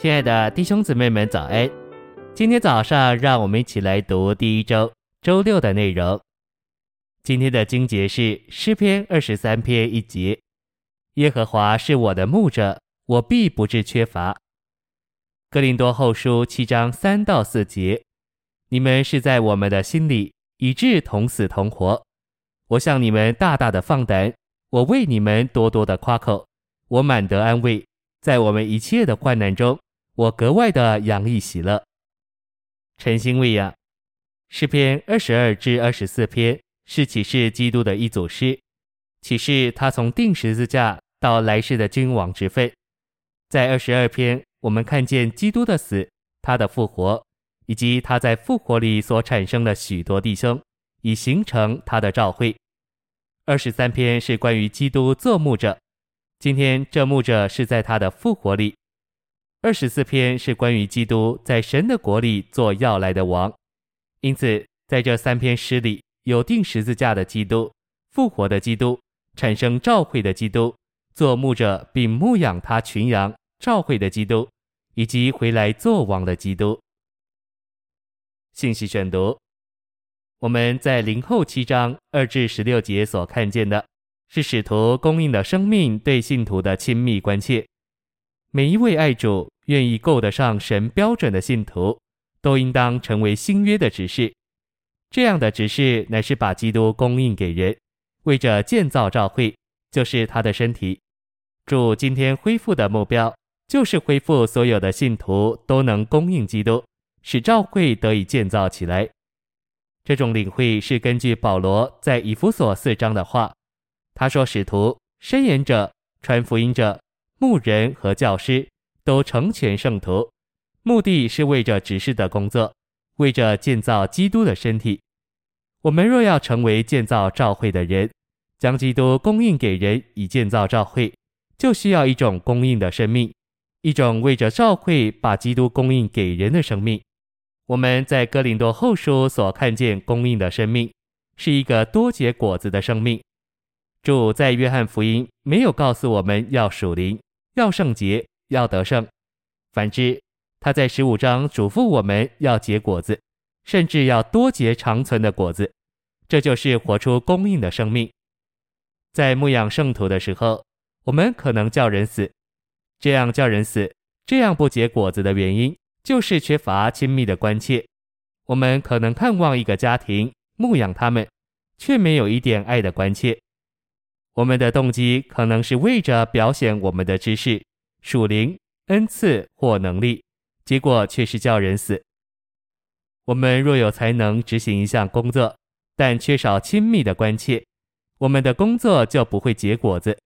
亲爱的弟兄姊妹们，早安！今天早上，让我们一起来读第一周周六的内容。今天的经节是诗篇二十三篇一节：“耶和华是我的牧者，我必不致缺乏。”哥林多后书七章三到四节：“你们是在我们的心里，以致同死同活。我向你们大大的放胆，我为你们多多的夸口，我满得安慰，在我们一切的患难中。”我格外的洋溢喜乐。晨星喂养，诗篇二十二至二十四篇是启示基督的一组诗，启示他从钉十字架到来世的君王之分。在二十二篇，我们看见基督的死、他的复活，以及他在复活里所产生的许多弟兄，以形成他的召会。二十三篇是关于基督做牧者，今天这牧者是在他的复活里。二十四篇是关于基督在神的国里做要来的王，因此在这三篇诗里有钉十字架的基督、复活的基督、产生召会的基督、做牧者并牧养他群羊、召会的基督，以及回来做王的基督。信息选读：我们在林后七章二至十六节所看见的是使徒供应的生命对信徒的亲密关切。每一位爱主、愿意够得上神标准的信徒，都应当成为新约的执事。这样的执事乃是把基督供应给人，为着建造教会，就是他的身体。主今天恢复的目标，就是恢复所有的信徒都能供应基督，使教会得以建造起来。这种领会是根据保罗在以弗所四章的话，他说：“使徒、申言者、传福音者。”牧人和教师都成全圣徒，目的是为着执事的工作，为着建造基督的身体。我们若要成为建造教会的人，将基督供应给人以建造教会，就需要一种供应的生命，一种为着教会把基督供应给人的生命。我们在哥林多后书所看见供应的生命，是一个多结果子的生命。主在约翰福音没有告诉我们要属灵。要圣洁，要得胜。反之，他在十五章嘱咐我们要结果子，甚至要多结长存的果子。这就是活出供应的生命。在牧养圣徒的时候，我们可能叫人死。这样叫人死，这样不结果子的原因，就是缺乏亲密的关切。我们可能盼望一个家庭牧养他们，却没有一点爱的关切。我们的动机可能是为着表现我们的知识、属灵、恩赐或能力，结果却是叫人死。我们若有才能执行一项工作，但缺少亲密的关切，我们的工作就不会结果子。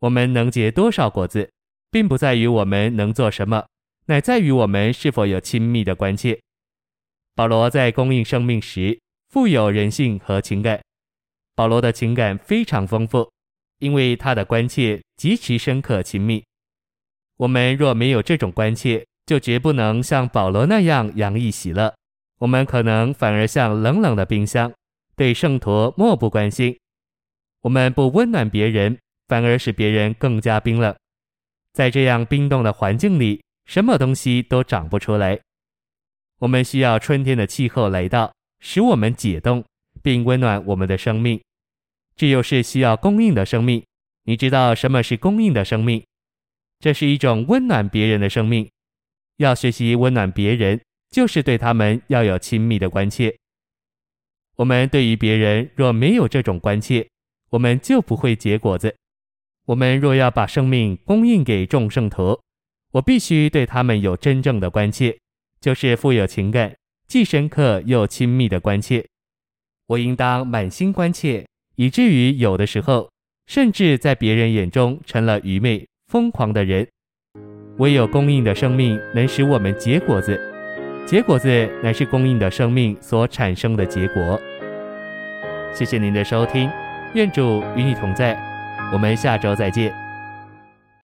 我们能结多少果子，并不在于我们能做什么，乃在于我们是否有亲密的关切。保罗在供应生命时，富有人性和情感。保罗的情感非常丰富，因为他的关切极其深刻亲密。我们若没有这种关切，就绝不能像保罗那样洋溢喜乐。我们可能反而像冷冷的冰箱，对圣徒漠不关心。我们不温暖别人，反而使别人更加冰冷。在这样冰冻的环境里，什么东西都长不出来。我们需要春天的气候来到，使我们解冻。并温暖我们的生命，这又是需要供应的生命。你知道什么是供应的生命？这是一种温暖别人的生命。要学习温暖别人，就是对他们要有亲密的关切。我们对于别人若没有这种关切，我们就不会结果子。我们若要把生命供应给众圣徒，我必须对他们有真正的关切，就是富有情感、既深刻又亲密的关切。我应当满心关切，以至于有的时候，甚至在别人眼中成了愚昧、疯狂的人。唯有供应的生命能使我们结果子，结果子乃是供应的生命所产生的结果。谢谢您的收听，愿主与你同在，我们下周再见。